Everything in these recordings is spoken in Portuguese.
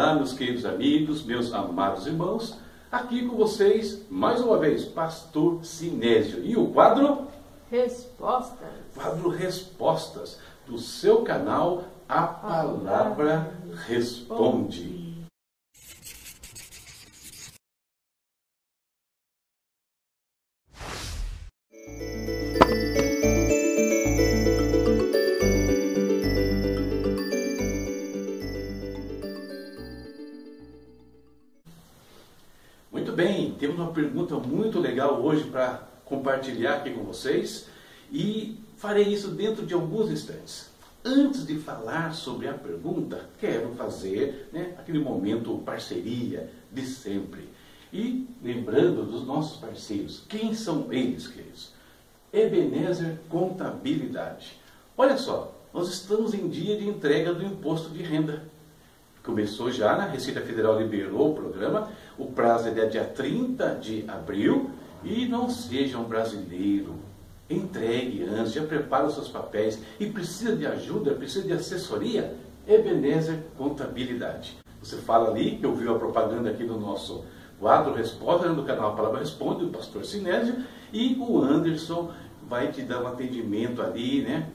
Olá, meus queridos amigos, meus amados irmãos. Aqui com vocês, mais uma vez, Pastor Sinésio. E o quadro? Respostas. Quadro Respostas, do seu canal A Palavra Responde. Pergunta muito legal hoje para compartilhar aqui com vocês e farei isso dentro de alguns instantes. Antes de falar sobre a pergunta, quero fazer né, aquele momento parceria de sempre. E lembrando dos nossos parceiros, quem são eles, queridos? Ebenezer Contabilidade. Olha só, nós estamos em dia de entrega do imposto de renda. Começou já, na Receita Federal liberou o programa, o prazo é dia 30 de abril, e não seja um brasileiro. Entregue antes, já prepara os seus papéis e precisa de ajuda, precisa de assessoria, Ebenezer Contabilidade. Você fala ali, que eu vi a propaganda aqui do nosso quadro Resposta, no canal Palavra Responde, do pastor Sinésio, e o Anderson vai te dar um atendimento ali, né?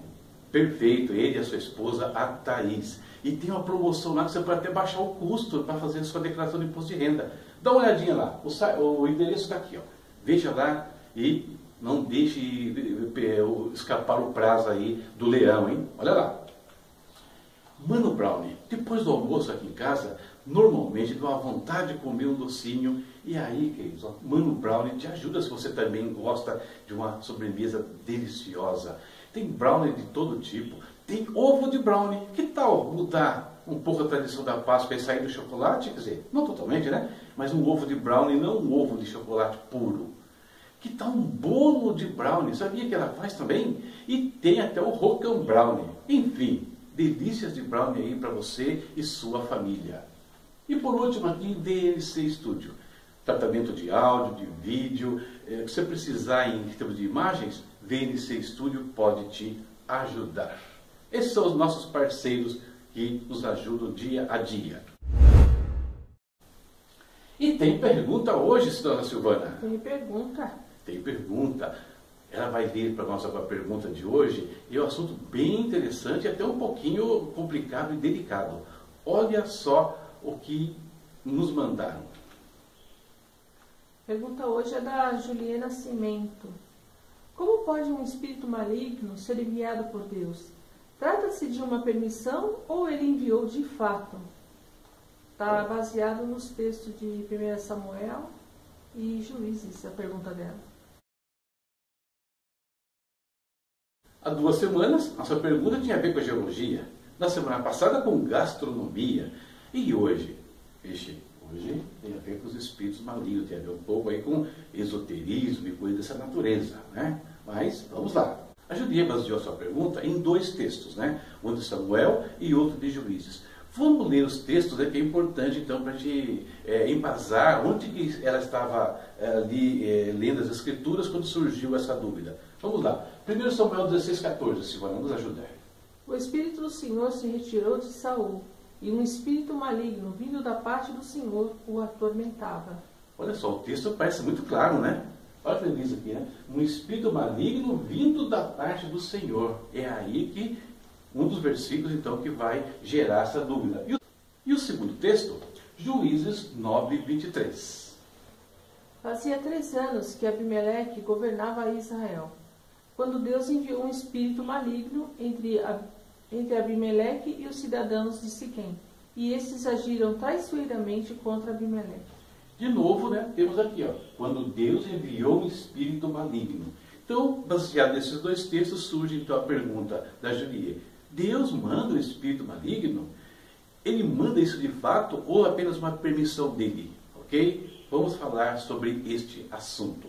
Perfeito, ele e a sua esposa, a Thaís. E tem uma promoção lá que você pode até baixar o custo para fazer a sua declaração de imposto de renda. Dá uma olhadinha lá, o, o endereço está aqui, ó. Veja lá e não deixe escapar o prazo aí do leão, hein? Olha lá. Mano Brownie, depois do almoço aqui em casa, normalmente dá uma vontade de comer um docinho. E aí, queridos, ó, Mano Brownie te ajuda se você também gosta de uma sobremesa deliciosa. Tem brownie de todo tipo. Tem ovo de brownie. Que tal mudar um pouco a tradição da Páscoa e sair do chocolate? Quer dizer, não totalmente, né? Mas um ovo de brownie, não um ovo de chocolate puro. Que tal um bolo de brownie? Sabia que ela faz também? E tem até o rocão brownie. Enfim, delícias de brownie aí para você e sua família. E por último aqui, DLC Studio. Tratamento de áudio, de vídeo. Se você precisar em termos de imagens, VNC Studio pode te ajudar. Esses são os nossos parceiros que nos ajudam dia a dia. E tem pergunta hoje, senhora Silvana? Tem pergunta. Tem pergunta. Ela vai ler para nós a pergunta de hoje e é um assunto bem interessante até um pouquinho complicado e delicado. Olha só o que nos mandaram. Pergunta hoje é da Juliana Cimento. Como pode um espírito maligno ser enviado por Deus? Trata-se de uma permissão ou ele enviou de fato? Está baseado nos textos de 1 Samuel e Juízes, a pergunta dela. Há duas semanas, nossa pergunta tinha a ver com a geologia. Na semana passada, com gastronomia. E hoje, vixe, hoje tem a ver com os espíritos malignos, tem a ver um pouco aí com esoterismo e coisas dessa natureza, né? Mas, vamos lá. A Judia baseou sua pergunta em dois textos, né? Um de Samuel e outro de Juízes. Vamos ler os textos, né, que é importante então para a gente é, embasar onde que ela estava é, ali é, lendo as escrituras quando surgiu essa dúvida. Vamos lá. 1 Samuel 16, 14, Silvana, nos ajudar. O Espírito do Senhor se retirou de Saul, e um espírito maligno, vindo da parte do Senhor, o atormentava. Olha só, o texto parece muito claro, né? Olha o que ele diz aqui, né? Um espírito maligno vindo da parte do Senhor. É aí que um dos versículos, então, que vai gerar essa dúvida. E o, segundo texto, Juízes 9, 23. Fazia três anos que Abimeleque governava Israel, quando Deus enviou um espírito maligno entre, entre Abimeleque e os cidadãos de Siquém. E estes agiram traiçoeiramente contra Abimeleque. De novo, né, temos aqui, ó, quando Deus enviou um espírito maligno. Então, baseado nesses dois textos, surge então a pergunta da Julie. Deus manda o espírito maligno? Ele manda isso de fato ou apenas uma permissão dele? Ok? Vamos falar sobre este assunto.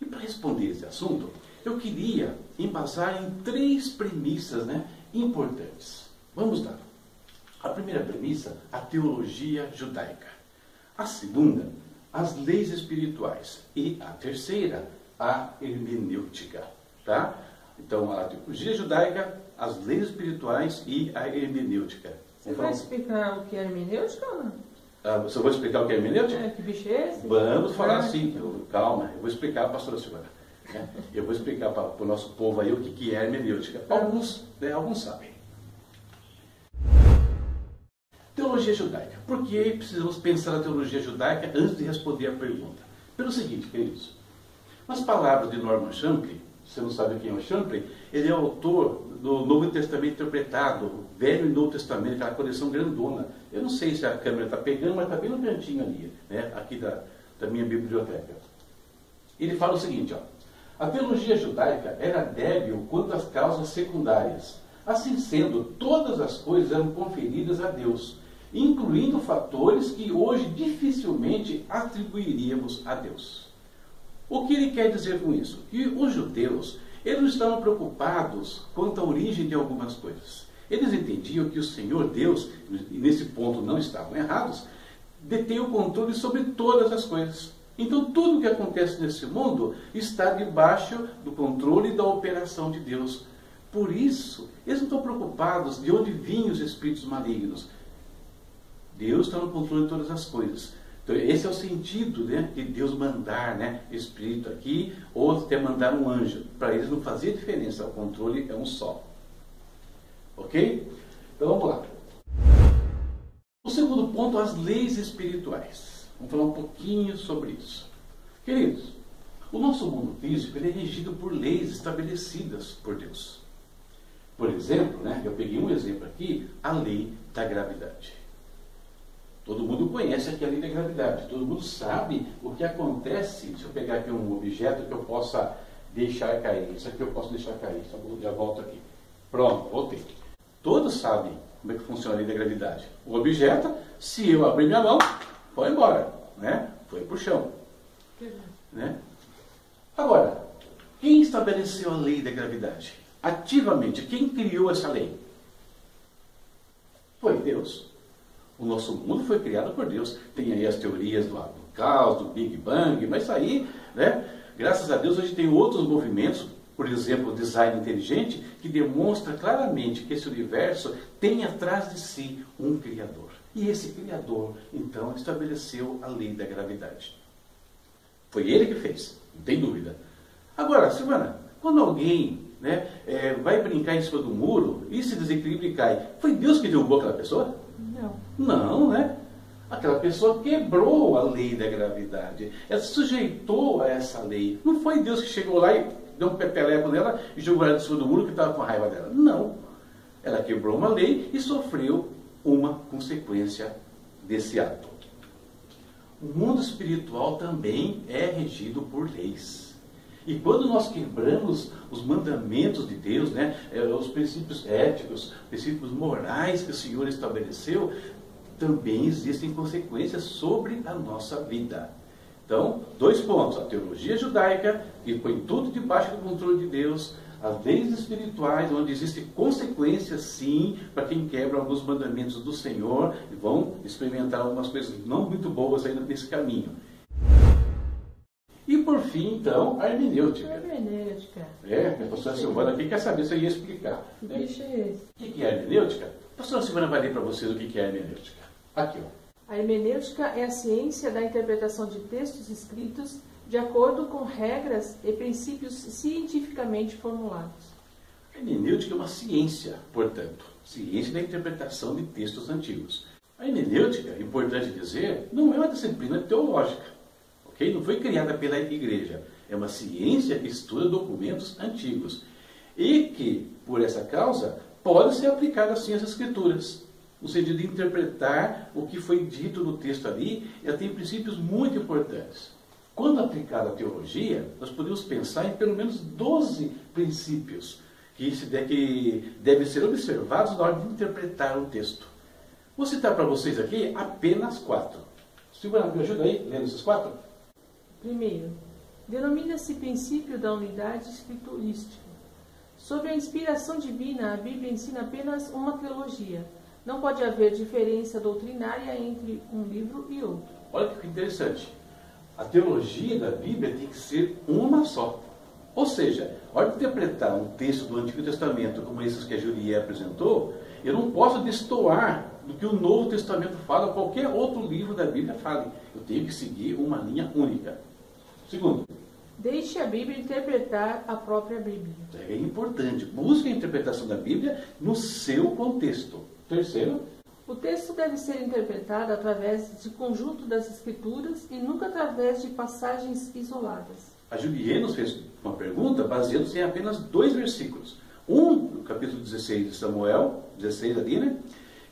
E para responder esse assunto, eu queria embasar em três premissas né, importantes. Vamos lá. A primeira premissa, a teologia judaica. A segunda, as leis espirituais. E a terceira, a hermenêutica. Tá? Então, a teologia judaica, as leis espirituais e a hermenêutica. Você vai explicar o que é hermenêutica ou não? Ah, você vai explicar o que é hermenêutica? É, que bicho é esse? Vamos falar ah. sim. calma, eu vou explicar, pastora Silvana. Né? Eu vou explicar para o nosso povo aí o que, que é hermenêutica. Alguns, né, alguns sabem. Teologia judaica. Por que precisamos pensar na teologia judaica antes de responder a pergunta? Pelo seguinte, queridos. Nas palavras de Norman Champlin, você não sabe quem é o Champlin, ele é autor do Novo Testamento interpretado, Velho e Novo Testamento, aquela coleção grandona. Eu não sei se a câmera está pegando, mas está bem no cantinho ali, né, aqui da, da minha biblioteca. Ele fala o seguinte, ó, a teologia judaica era débil quanto às causas secundárias. Assim sendo, todas as coisas eram conferidas a Deus, incluindo fatores que hoje dificilmente atribuiríamos a Deus. O que ele quer dizer com isso? Que os judeus eles não estavam preocupados quanto à origem de algumas coisas. Eles entendiam que o Senhor Deus, e nesse ponto não estavam errados, detém o controle sobre todas as coisas. Então, tudo o que acontece nesse mundo está debaixo do controle e da operação de Deus. Por isso, eles não estão preocupados de onde vinham os espíritos malignos. Deus está no controle de todas as coisas. Então, esse é o sentido né, de Deus mandar né, espírito aqui, ou até mandar um anjo. Para eles não fazia diferença, o controle é um só. Ok? Então vamos lá. O segundo ponto, as leis espirituais. Vamos falar um pouquinho sobre isso. Queridos, o nosso mundo físico é regido por leis estabelecidas por Deus. Por exemplo, né, eu peguei um exemplo aqui, a lei da gravidade. Todo mundo conhece aqui a lei da gravidade, todo mundo sabe o que acontece. Deixa eu pegar aqui um objeto que eu possa deixar cair. Isso aqui eu posso deixar cair, só já volto aqui. Pronto, voltei. Todos sabem como é que funciona a lei da gravidade. O objeto, se eu abrir minha mão, foi embora, né? Foi para o chão. Né? Agora, quem estabeleceu a lei da gravidade? Ativamente, quem criou essa lei? Foi Deus. O nosso mundo foi criado por Deus. Tem aí as teorias do, do caos, do Big Bang, mas aí, né? Graças a Deus, hoje tem outros movimentos, por exemplo, o design inteligente, que demonstra claramente que esse universo tem atrás de si um Criador. E esse Criador, então, estabeleceu a lei da gravidade. Foi ele que fez, não tem dúvida. Agora, Silvana, quando alguém né, é, vai brincar em cima do muro e se desequilibra e cai, foi Deus que derrubou aquela pessoa? Não. Não, né? Aquela pessoa quebrou a lei da gravidade. Ela se sujeitou a essa lei. Não foi Deus que chegou lá e deu um pepeleco nela e jogou ela de cima do muro que estava com raiva dela. Não. Ela quebrou uma lei e sofreu uma consequência desse ato. O mundo espiritual também é regido por leis. E quando nós quebramos os mandamentos de Deus, né, é, os princípios éticos, princípios morais que o Senhor estabeleceu, também existem consequências sobre a nossa vida. Então, dois pontos: a teologia judaica, que põe tudo debaixo do controle de Deus, as leis espirituais, onde existem consequências, sim, para quem quebra alguns mandamentos do Senhor e vão experimentar algumas coisas não muito boas ainda nesse caminho. E por fim, então, a hermenêutica. A hermenêutica. É, a professora Silvana aqui quer saber se eu ia explicar. Que né? bicho é esse? O que é a hermenêutica? A professora Silvana vai ler para vocês o que é a hermenêutica. Aqui, ó. A hermenêutica é a ciência da interpretação de textos escritos de acordo com regras e princípios cientificamente formulados. A hermenêutica é uma ciência, portanto, ciência da interpretação de textos antigos. A hermenêutica, importante dizer, não é uma disciplina teológica Okay? Não foi criada pela igreja. É uma ciência que estuda documentos antigos. E que, por essa causa, pode ser aplicada assim às escrituras. No sentido de interpretar o que foi dito no texto ali, ela tem princípios muito importantes. Quando aplicada à teologia, nós podemos pensar em pelo menos 12 princípios que, que devem ser observados na hora de interpretar o texto. Vou citar para vocês aqui apenas quatro. Silvana, me ajuda aí, lendo esses quatro? Primeiro, denomina-se princípio da unidade escriturística. Sobre a inspiração divina, a Bíblia ensina apenas uma teologia. Não pode haver diferença doutrinária entre um livro e outro. Olha que interessante. A teologia da Bíblia tem que ser uma só. Ou seja, a hora de interpretar um texto do Antigo Testamento como esses que a Julie apresentou, eu não posso destoar do que o Novo Testamento fala, qualquer outro livro da Bíblia fale. Eu tenho que seguir uma linha única. Segundo, Deixe a Bíblia interpretar a própria Bíblia. é importante. Busque a interpretação da Bíblia no seu contexto. Terceiro, O texto deve ser interpretado através de conjunto das Escrituras e nunca através de passagens isoladas. a Julie nos fez uma pergunta baseando-se em apenas dois versículos. Um, no capítulo 16 de Samuel, 16 ali, né?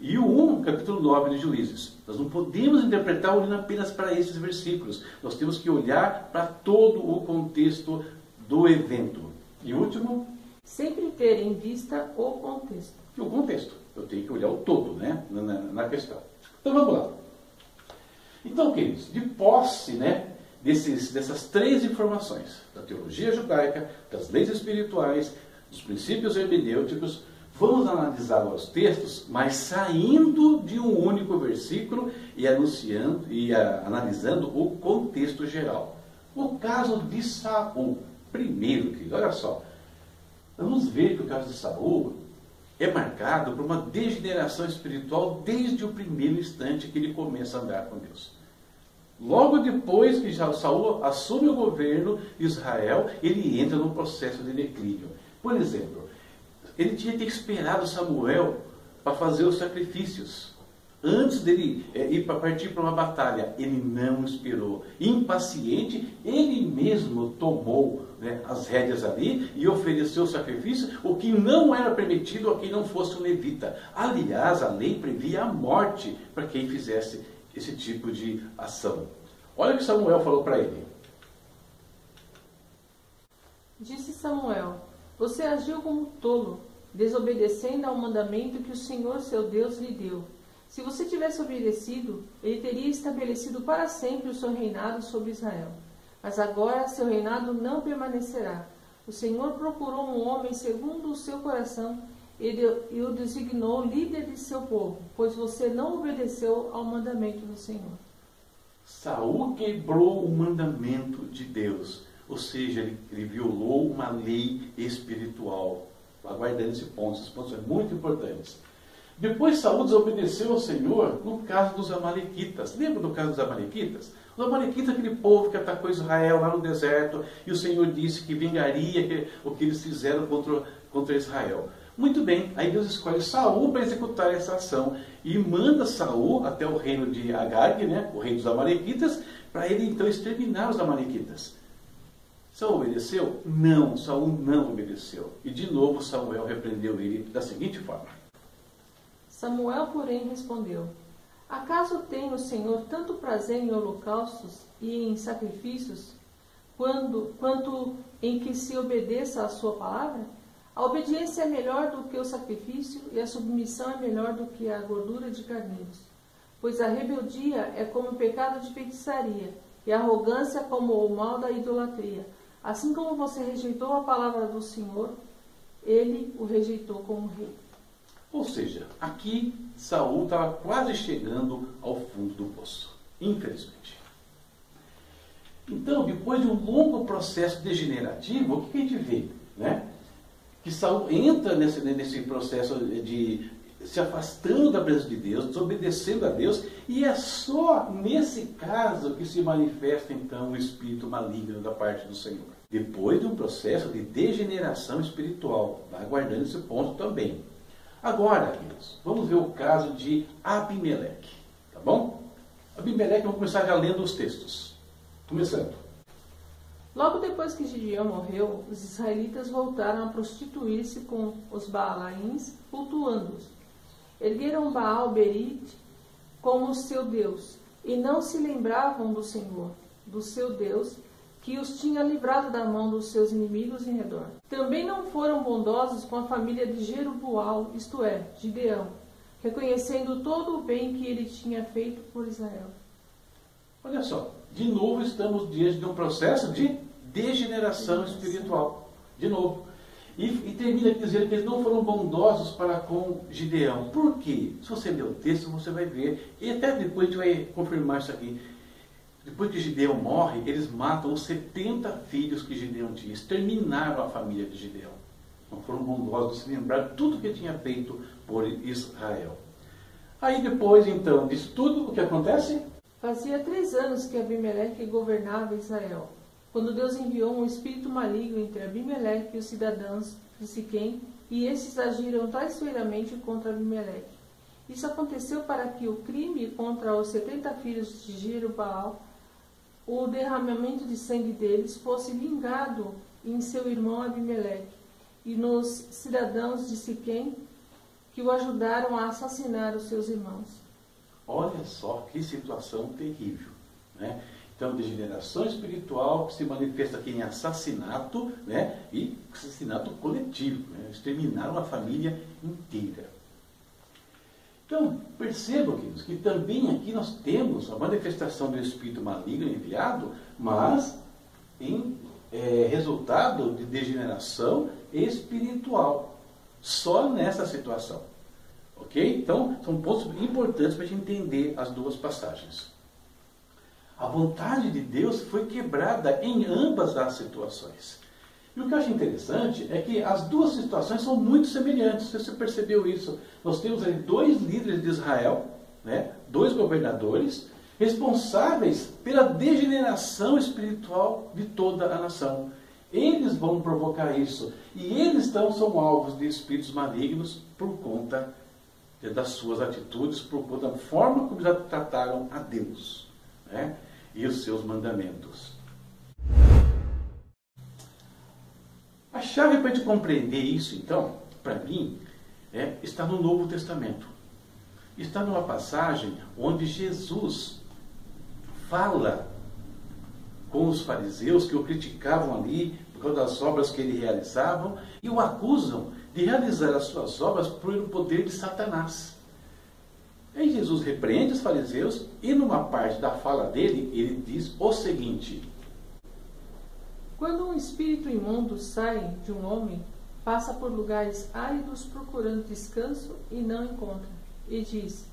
E o 1, capítulo 9 de Juízes. Nós não podemos interpretar olhando apenas para esses versículos. Nós temos que olhar para todo o contexto do evento. E último, Sempre ter em vista o contexto. o contexto. Eu tenho que olhar o todo, né? Na, na, na questão. Então vamos lá. Então, queridos, de posse, né? Desses, dessas três informações, da teologia judaica, das leis espirituais, dos princípios hermenêuticos, vamos analisar os textos, mas saindo de um único versículo e anunciando e a, analisando o contexto geral. O caso de Saul, primeiro, querido, olha só. Vamos ver que o caso de Saul é marcado por uma degeneração espiritual desde o primeiro instante que ele começa a andar com Deus. Logo depois que já Saul assume o governo de Israel, ele entra num processo de declínio. Por exemplo, ele tinha que ter esperado Samuel para fazer os sacrifícios. Antes dele é, ir para partir para uma batalha, ele não esperou. Impaciente, ele mesmo tomou né, as rédeas ali e ofereceu sacrifício, o que não era permitido a quem não fosse um levita. Aliás, a lei previa a morte para quem fizesse esse tipo de ação. Olha o que Samuel falou para ele. Disse Samuel: Você agiu como tolo, desobedecendo ao mandamento que o Senhor seu Deus lhe deu. Se você tivesse obedecido, ele teria estabelecido para sempre o seu reinado sobre Israel. Mas agora seu reinado não permanecerá. O Senhor procurou um homem segundo o seu coração e o designou líder de seu povo, pois você não obedeceu ao mandamento do Senhor. Saul quebrou o mandamento de Deus, ou seja, ele, ele violou uma lei espiritual. Aguardando esse ponto, esses pontos são muito importantes. Depois Saul desobedeceu ao Senhor no caso dos Amalequitas. Lembra do caso dos Amalequitas? Os Amalequitas, aquele povo que atacou Israel lá no deserto, e o Senhor disse que vingaria o que eles fizeram contra, contra Israel. Muito bem, aí Deus escolhe Saul para executar essa ação e manda Saul até o reino de Agag, né, o reino dos Amalequitas, para ele então exterminar os Amalequitas. Saul obedeceu? Não, Saul não obedeceu. E de novo Samuel repreendeu ele da seguinte forma: Samuel, porém, respondeu: Acaso tem o Senhor tanto prazer em holocaustos e em sacrifícios, quando, quanto em que se obedeça à sua palavra? A obediência é melhor do que o sacrifício e a submissão é melhor do que a gordura de carneiros. Pois a rebeldia é como o pecado de feitiçaria e a arrogância como o mal da idolatria. Assim como você rejeitou a palavra do Senhor, ele o rejeitou como rei. Ou seja, aqui Saul estava quase chegando ao fundo do poço, infelizmente. Então, depois de um longo processo degenerativo, o que a gente vê? Né? Que Saul entra nesse, nesse processo de se afastando da presença de Deus, desobedecendo a Deus, e é só nesse caso que se manifesta então o espírito maligno da parte do Senhor. Depois de um processo de degeneração espiritual, vai aguardando esse ponto também. Agora, queridos, vamos ver o caso de Abimeleque, tá bom? Abimeleque, vamos começar já lendo os textos. Começando. Logo depois que Gideão morreu, os israelitas voltaram a prostituir-se com os Baalaíns, cultuando-os. Ergueram Baal Berit como seu Deus, e não se lembravam do Senhor, do seu Deus, que os tinha livrado da mão dos seus inimigos em redor. Também não foram bondosos com a família de Jeruboal, isto é, Gideão, reconhecendo todo o bem que ele tinha feito por Israel. Olha só, de novo estamos diante de um processo de degeneração espiritual. De novo. E, e termina dizendo que eles não foram bondosos para com Gideão. Por quê? Se você ler o texto, você vai ver. E até depois a gente vai confirmar isso aqui. depois que Gideão morre, eles matam os 70 filhos que Gideão tinha, exterminaram a família de Gideão. Não foram bondosos, se lembrar tudo que tinha feito por Israel. Aí depois, então, disso tudo, o que acontece? Fazia três anos que Abimeleque governava Israel, quando Deus enviou um espírito maligno entre Abimeleque e os cidadãos de Siquém, e esses agiram traiçoeiramente contra Abimeleque. Isso aconteceu para que o crime contra os setenta filhos de Jerubaal, o derramamento de sangue deles, fosse vingado em seu irmão Abimeleque e nos cidadãos de Siquém que o ajudaram a assassinar os seus irmãos. Olha só que situação terrível. Né? Então, degeneração espiritual que se manifesta aqui em assassinato né? e assassinato coletivo. Né? Exterminaram a família inteira. Então, percebam, queridos, que também aqui nós temos a manifestação do espírito maligno enviado, mas em é, resultado de degeneração espiritual. Só nessa situação. Ok? Então, são pontos importantes para a gente entender as duas passagens. A vontade de Deus foi quebrada em ambas as situações. E o que eu acho interessante é que as duas situações são muito semelhantes. Você percebeu isso? Nós temos ali dois líderes de Israel, né? dois governadores, responsáveis pela degeneração espiritual de toda a nação. Eles vão provocar isso. E eles então são alvos de espíritos malignos por conta das suas atitudes, por conta da forma como já trataram a Deus né? E os seus mandamentos. A chave para gente compreender isso, então, para mim, é, está no Novo Testamento. Está numa passagem onde Jesus fala com os fariseus que o criticavam ali por causa das obras que ele realizava e o acusam de realizar as suas obras por o poder de Satanás. Aí Jesus repreende os fariseus e numa parte da fala dele ele diz o seguinte: quando um espírito imundo sai de um homem, passa por lugares áridos procurando descanso e não encontra. E diz: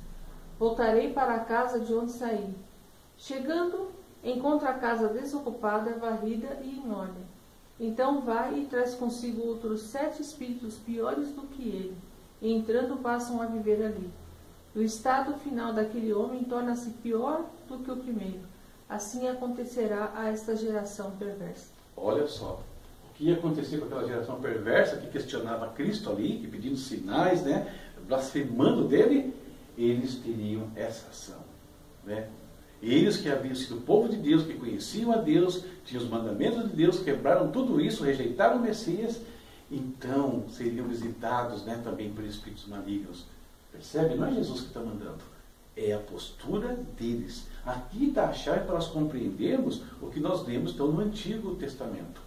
Voltarei para a casa de onde saí. Chegando, encontra a casa desocupada, varrida e em ordem. Então vai e traz consigo outros sete espíritos piores do que ele, e entrando passam a viver ali. O estado final daquele homem torna-se pior do que o primeiro. Assim acontecerá a esta geração perversa. Olha só, o que ia acontecer com aquela geração perversa que questionava Cristo ali, que pedindo sinais, né, blasfemando dele, eles teriam essa ação. Né? Eles que haviam sido o povo de Deus, que conheciam a Deus, tinham os mandamentos de Deus, quebraram tudo isso, rejeitaram o Messias, então seriam visitados né, também por espíritos malignos. Percebe? Não é Jesus que está mandando é a postura deles. Aqui está a chave para nós compreendermos o que nós lemos então, no Antigo Testamento.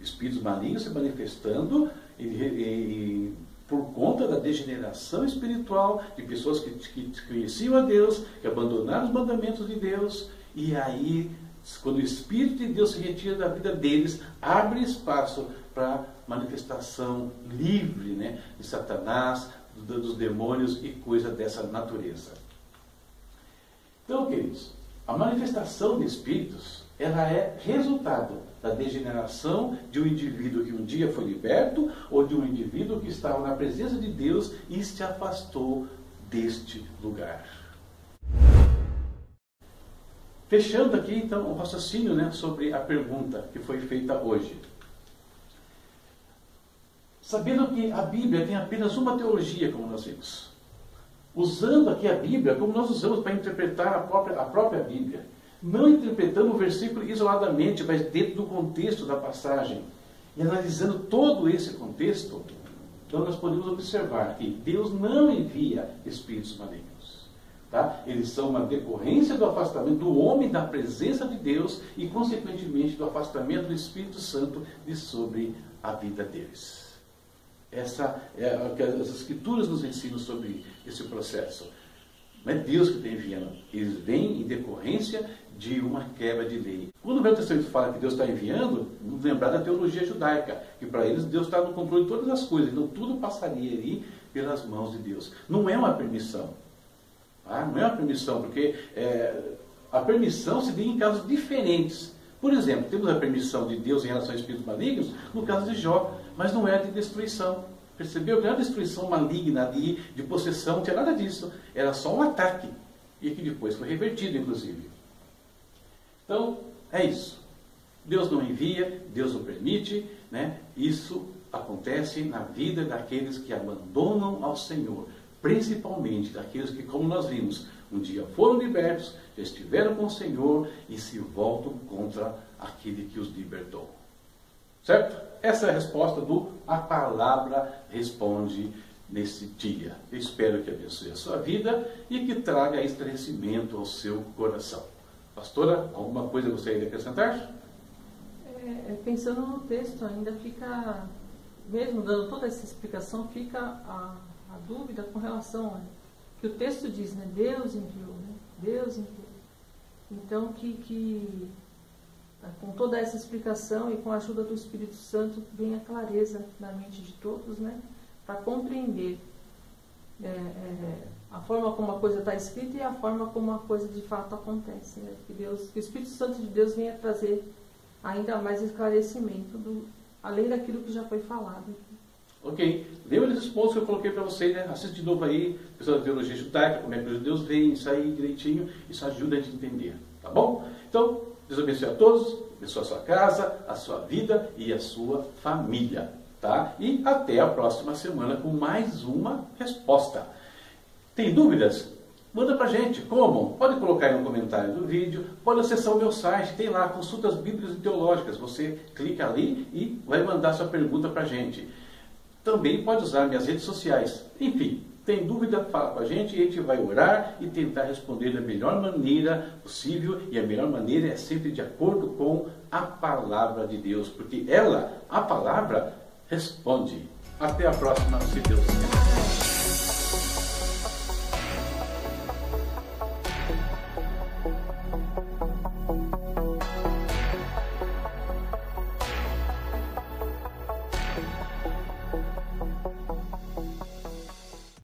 Espíritos malignos se manifestando e, e, por conta da degeneração espiritual de pessoas que, que conheciam a Deus, que abandonaram os mandamentos de Deus, e aí, quando o Espírito de Deus se retira da vida deles, abre espaço para manifestação livre né, de Satanás, dos demônios e coisa dessa natureza. Então, queridos, a manifestação de espíritos, ela é resultado da degeneração de um indivíduo que um dia foi liberto ou de um indivíduo que estava na presença de Deus e se afastou deste lugar. Fechando aqui, então, o raciocínio né, sobre a pergunta que foi feita hoje. Sabendo que a Bíblia tem apenas uma teologia, como nós vimos, usando aqui a Bíblia como nós usamos para interpretar a própria, a própria Bíblia. Não interpretando o versículo isoladamente, mas dentro do contexto da passagem. E analisando todo esse contexto, então nós podemos observar que Deus não envia espíritos malignos. Tá? Eles são uma decorrência do afastamento do homem da presença de Deus e, consequentemente, do afastamento do Espírito Santo de sobre a vida deles. Essa é as escrituras nos ensinam sobre esse processo. Não é Deus que está enviando. Eles vêm em decorrência de uma quebra de lei. Quando o Velho Testamento fala que Deus está enviando, lembrar da teologia judaica, que para eles Deus está no controle de todas as coisas, então tudo passaria ali pelas mãos de Deus. Não é uma permissão. Tá? Não é uma permissão, porque é, A permissão se dá em casos diferentes. Por exemplo, temos a permissão de Deus em relação a espíritos malignos no caso de Jó, mas não é de destruição. Percebeu não é destruição maligna de, de possessão, não tinha nada disso. Era só um ataque. E que depois foi revertido, inclusive. Então, é isso. Deus não envia, Deus não permite, né? Isso acontece na vida daqueles que abandonam ao Senhor, principalmente daqueles que, como nós vimos, um dia foram libertos, já estiveram com o Senhor e se voltam contra aquele que os libertou. Certo? Essa é a resposta do A Palavra Responde nesse dia. Eu espero que abençoe a sua vida e que traga esclarecimento ao seu coração. Pastora, alguma coisa gostaria de acrescentar? É, é, pensando no texto, ainda fica, mesmo dando toda essa explicação, fica a, a dúvida com relação a que o texto diz, né? Deus enviou, né? Deus enviou. Então, que, que toda essa explicação e com a ajuda do Espírito Santo, venha clareza na mente de todos, né? Para compreender é, é, a forma como a coisa está escrita e a forma como a coisa de fato acontece. Né? Que, Deus, que o Espírito Santo de Deus venha trazer ainda mais esclarecimento, do, além daquilo que já foi falado. Ok. Lembra desses pontos que eu coloquei para vocês, né? Assiste de novo aí, pessoal da teologia judaica, como é que Deus vem, aí direitinho, isso ajuda a gente a entender. Tá bom? Então, Deus abençoe a todos, abençoe a sua casa, a sua vida e a sua família. Tá? E até a próxima semana com mais uma resposta. Tem dúvidas? Manda pra gente. Como? Pode colocar aí no comentário do vídeo, pode acessar o meu site, tem lá consultas bíblicas e teológicas. Você clica ali e vai mandar sua pergunta pra gente. Também pode usar minhas redes sociais. Enfim, tem dúvida, fala com a gente e a gente vai orar e tentar responder da melhor maneira possível. E a melhor maneira é sempre de acordo com a palavra de Deus, porque ela, a palavra, responde. Até a próxima, se Deus quiser.